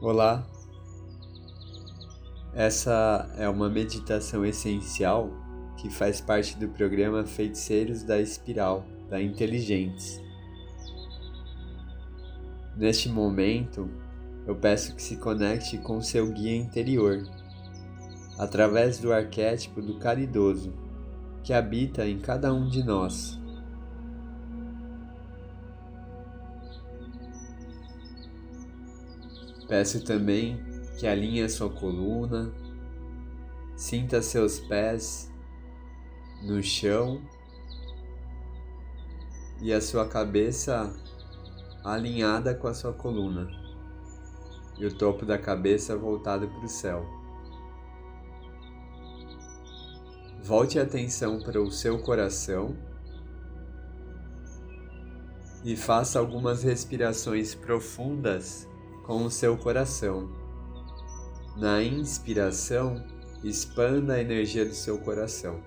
Olá! Essa é uma meditação essencial que faz parte do programa Feiticeiros da Espiral, da Inteligentes. Neste momento, eu peço que se conecte com seu guia interior, através do arquétipo do caridoso, que habita em cada um de nós. Peço também que alinhe a sua coluna, sinta seus pés no chão e a sua cabeça alinhada com a sua coluna e o topo da cabeça voltado para o céu. Volte a atenção para o seu coração e faça algumas respirações profundas com o seu coração. Na inspiração, expanda a energia do seu coração.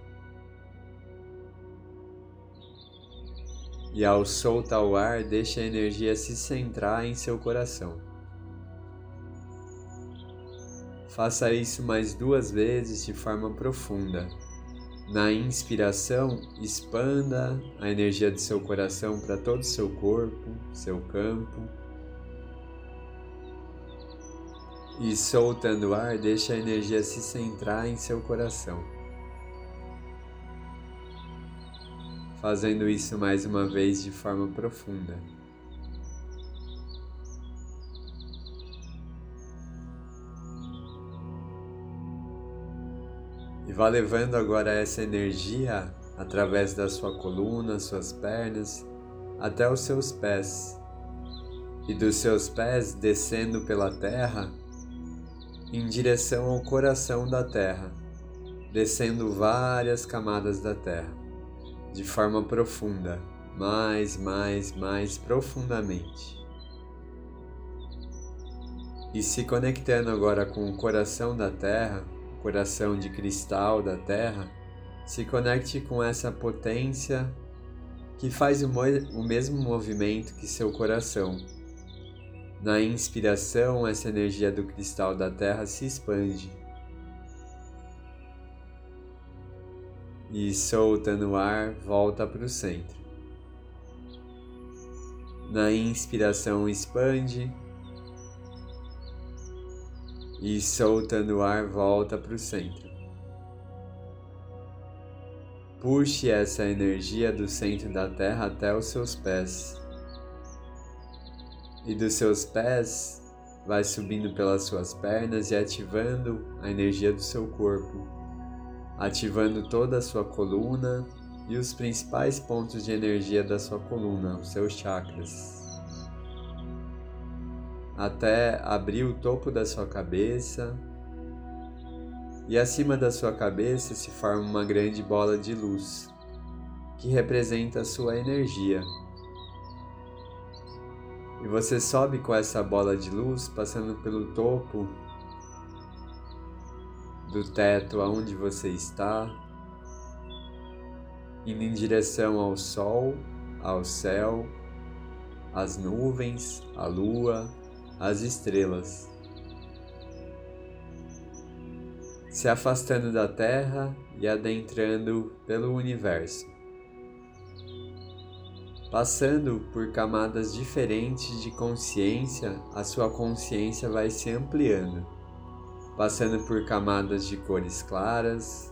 E ao soltar o ar, deixe a energia se centrar em seu coração. Faça isso mais duas vezes de forma profunda. Na inspiração, expanda a energia do seu coração para todo o seu corpo, seu campo. E soltando o ar, deixa a energia se centrar em seu coração. Fazendo isso mais uma vez de forma profunda. E vá levando agora essa energia através da sua coluna, suas pernas, até os seus pés. E dos seus pés descendo pela terra, em direção ao coração da Terra, descendo várias camadas da Terra, de forma profunda, mais, mais, mais profundamente. E se conectando agora com o coração da Terra, coração de cristal da Terra, se conecte com essa potência que faz o mesmo movimento que seu coração na inspiração, essa energia do cristal da Terra se expande. E soltando o ar, volta para o centro. Na inspiração, expande. E soltando o ar, volta para o centro. Puxe essa energia do centro da Terra até os seus pés e dos seus pés vai subindo pelas suas pernas e ativando a energia do seu corpo, ativando toda a sua coluna e os principais pontos de energia da sua coluna, os seus chakras. Até abrir o topo da sua cabeça, e acima da sua cabeça se forma uma grande bola de luz, que representa a sua energia e você sobe com essa bola de luz passando pelo topo do teto aonde você está, indo em direção ao sol, ao céu, às nuvens, à lua, às estrelas. Se afastando da Terra e adentrando pelo universo. Passando por camadas diferentes de consciência, a sua consciência vai se ampliando, passando por camadas de cores claras,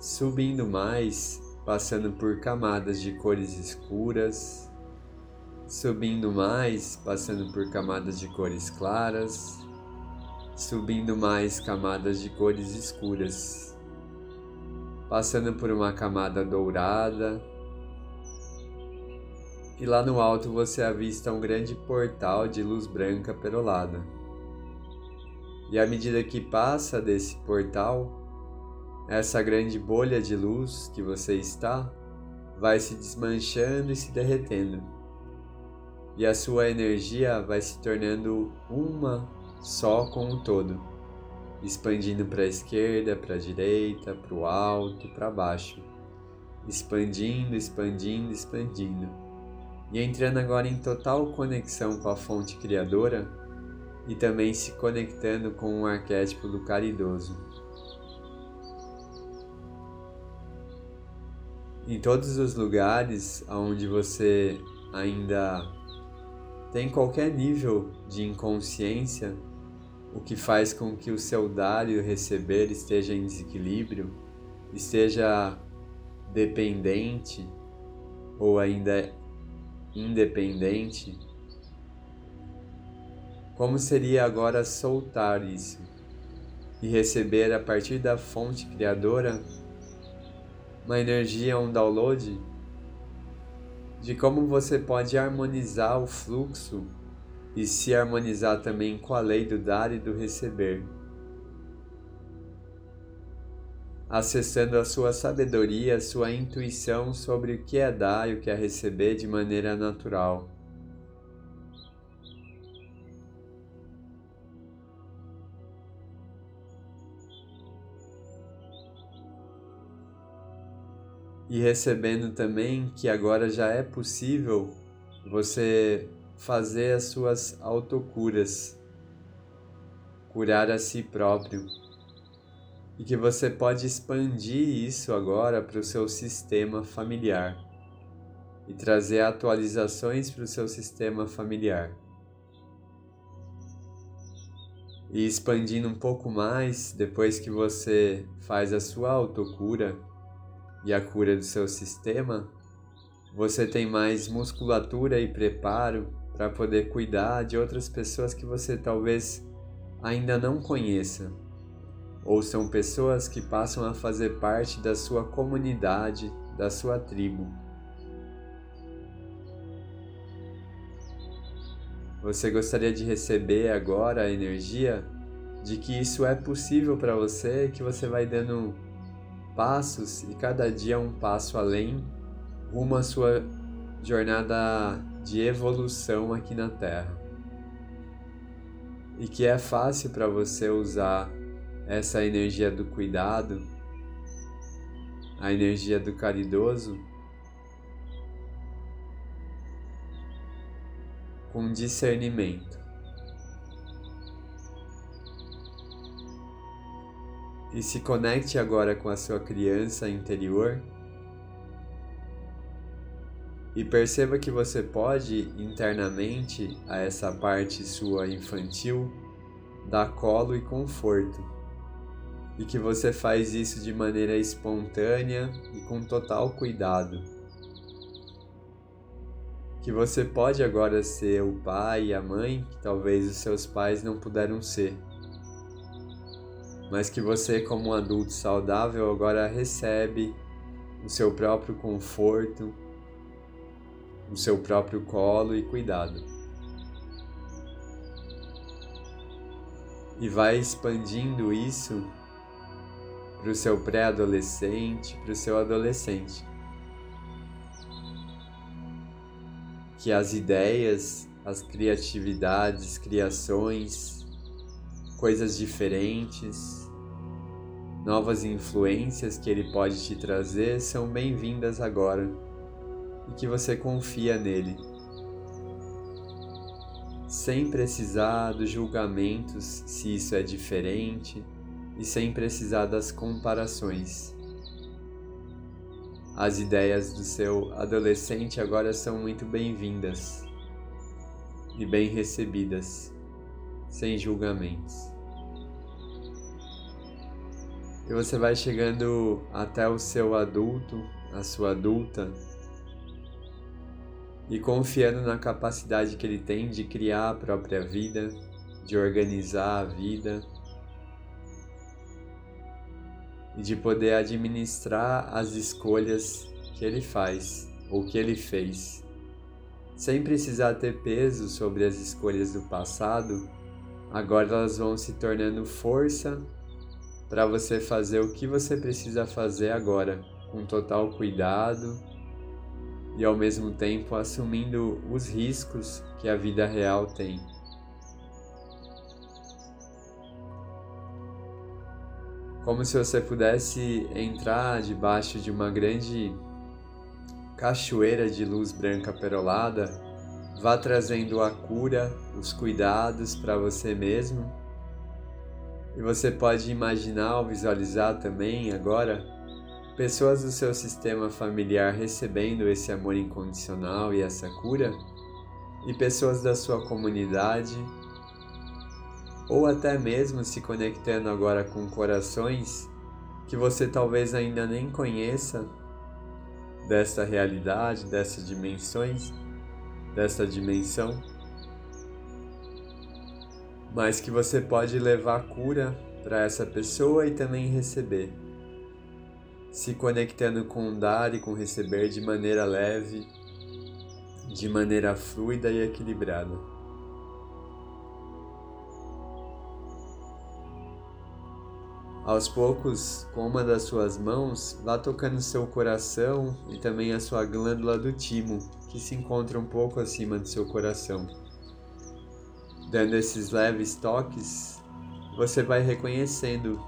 subindo mais, passando por camadas de cores escuras, subindo mais, passando por camadas de cores claras, subindo mais camadas de cores escuras, passando por uma camada dourada e lá no alto você avista um grande portal de luz branca perolada. E à medida que passa desse portal, essa grande bolha de luz que você está vai se desmanchando e se derretendo. E a sua energia vai se tornando uma só com o todo, expandindo para a esquerda, para a direita, para o alto, para baixo, expandindo, expandindo, expandindo e entrando agora em total conexão com a fonte criadora, e também se conectando com o arquétipo do caridoso. Em todos os lugares onde você ainda tem qualquer nível de inconsciência, o que faz com que o seu dar e o receber esteja em desequilíbrio, esteja dependente ou ainda independente, como seria agora soltar isso e receber a partir da fonte criadora? Uma energia, um download? De como você pode harmonizar o fluxo e se harmonizar também com a lei do dar e do receber. Acessando a sua sabedoria, a sua intuição sobre o que é dar e o que é receber de maneira natural. E recebendo também que agora já é possível você fazer as suas autocuras, curar a si próprio. E que você pode expandir isso agora para o seu sistema familiar e trazer atualizações para o seu sistema familiar. E expandindo um pouco mais, depois que você faz a sua autocura e a cura do seu sistema, você tem mais musculatura e preparo para poder cuidar de outras pessoas que você talvez ainda não conheça, ou são pessoas que passam a fazer parte da sua comunidade, da sua tribo. Você gostaria de receber agora a energia de que isso é possível para você, que você vai dando passos e cada dia um passo além rumo à sua jornada de evolução aqui na Terra. E que é fácil para você usar essa energia do cuidado, a energia do caridoso, com discernimento. E se conecte agora com a sua criança interior e perceba que você pode internamente a essa parte sua infantil dar colo e conforto, e que você faz isso de maneira espontânea e com total cuidado. Que você pode agora ser o pai e a mãe que talvez os seus pais não puderam ser, mas que você, como um adulto saudável, agora recebe o seu próprio conforto no seu próprio colo e cuidado. E vai expandindo isso para o seu pré-adolescente, para o seu adolescente. Que as ideias, as criatividades, criações, coisas diferentes, novas influências que ele pode te trazer são bem-vindas agora e que você confia nele. Sem precisar dos julgamentos se isso é diferente e sem precisar das comparações. As ideias do seu adolescente agora são muito bem-vindas e bem recebidas, sem julgamentos. E você vai chegando até o seu adulto, a sua adulta, e confiando na capacidade que ele tem de criar a própria vida, de organizar a vida e de poder administrar as escolhas que ele faz ou que ele fez, sem precisar ter peso sobre as escolhas do passado. Agora elas vão se tornando força para você fazer o que você precisa fazer agora, com total cuidado e ao mesmo tempo assumindo os riscos que a vida real tem. Como se você pudesse entrar debaixo de uma grande cachoeira de luz branca perolada vá trazendo a cura, os cuidados para você mesmo. E você pode imaginar ou visualizar também agora pessoas do seu sistema familiar recebendo esse amor incondicional e essa cura, e pessoas da sua comunidade, ou até mesmo se conectando agora com corações que você talvez ainda nem conheça dessa realidade, dessas dimensões, dessa dimensão, mas que você pode levar cura para essa pessoa e também receber se conectando com dar e com receber de maneira leve, de maneira fluida e equilibrada. Aos poucos, com uma das suas mãos, vá tocando seu coração e também a sua glândula do timo, que se encontra um pouco acima do seu coração. Dando esses leves toques, você vai reconhecendo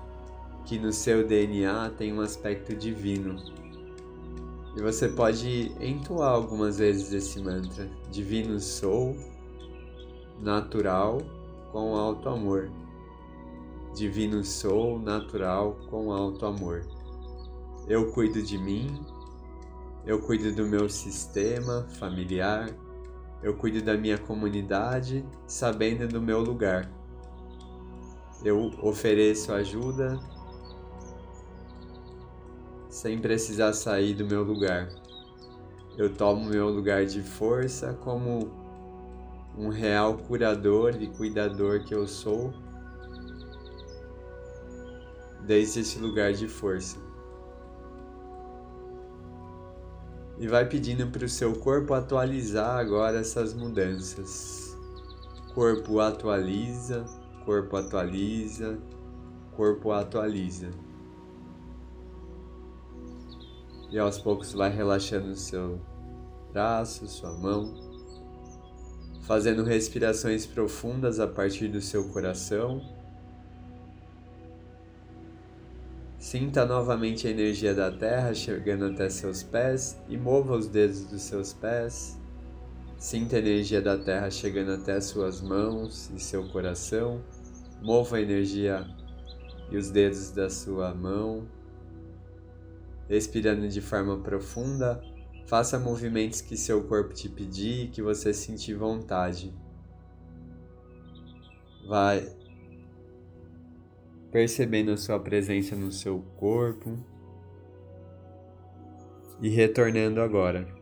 que no seu DNA tem um aspecto divino. E você pode entoar algumas vezes esse mantra: Divino sou, natural com alto amor. Divino sou, natural com alto amor. Eu cuido de mim, eu cuido do meu sistema familiar, eu cuido da minha comunidade, sabendo do meu lugar. Eu ofereço ajuda sem precisar sair do meu lugar. Eu tomo meu lugar de força como um real curador e cuidador que eu sou, desde esse lugar de força. E vai pedindo para o seu corpo atualizar agora essas mudanças. Corpo atualiza, corpo atualiza, corpo atualiza. E aos poucos vai relaxando o seu braço, sua mão, fazendo respirações profundas a partir do seu coração. Sinta novamente a energia da terra chegando até seus pés e mova os dedos dos seus pés. Sinta a energia da terra chegando até suas mãos e seu coração. Mova a energia e os dedos da sua mão respirando de forma profunda, faça movimentos que seu corpo te pedir e que você sentir vontade. Vai percebendo sua presença no seu corpo e retornando agora.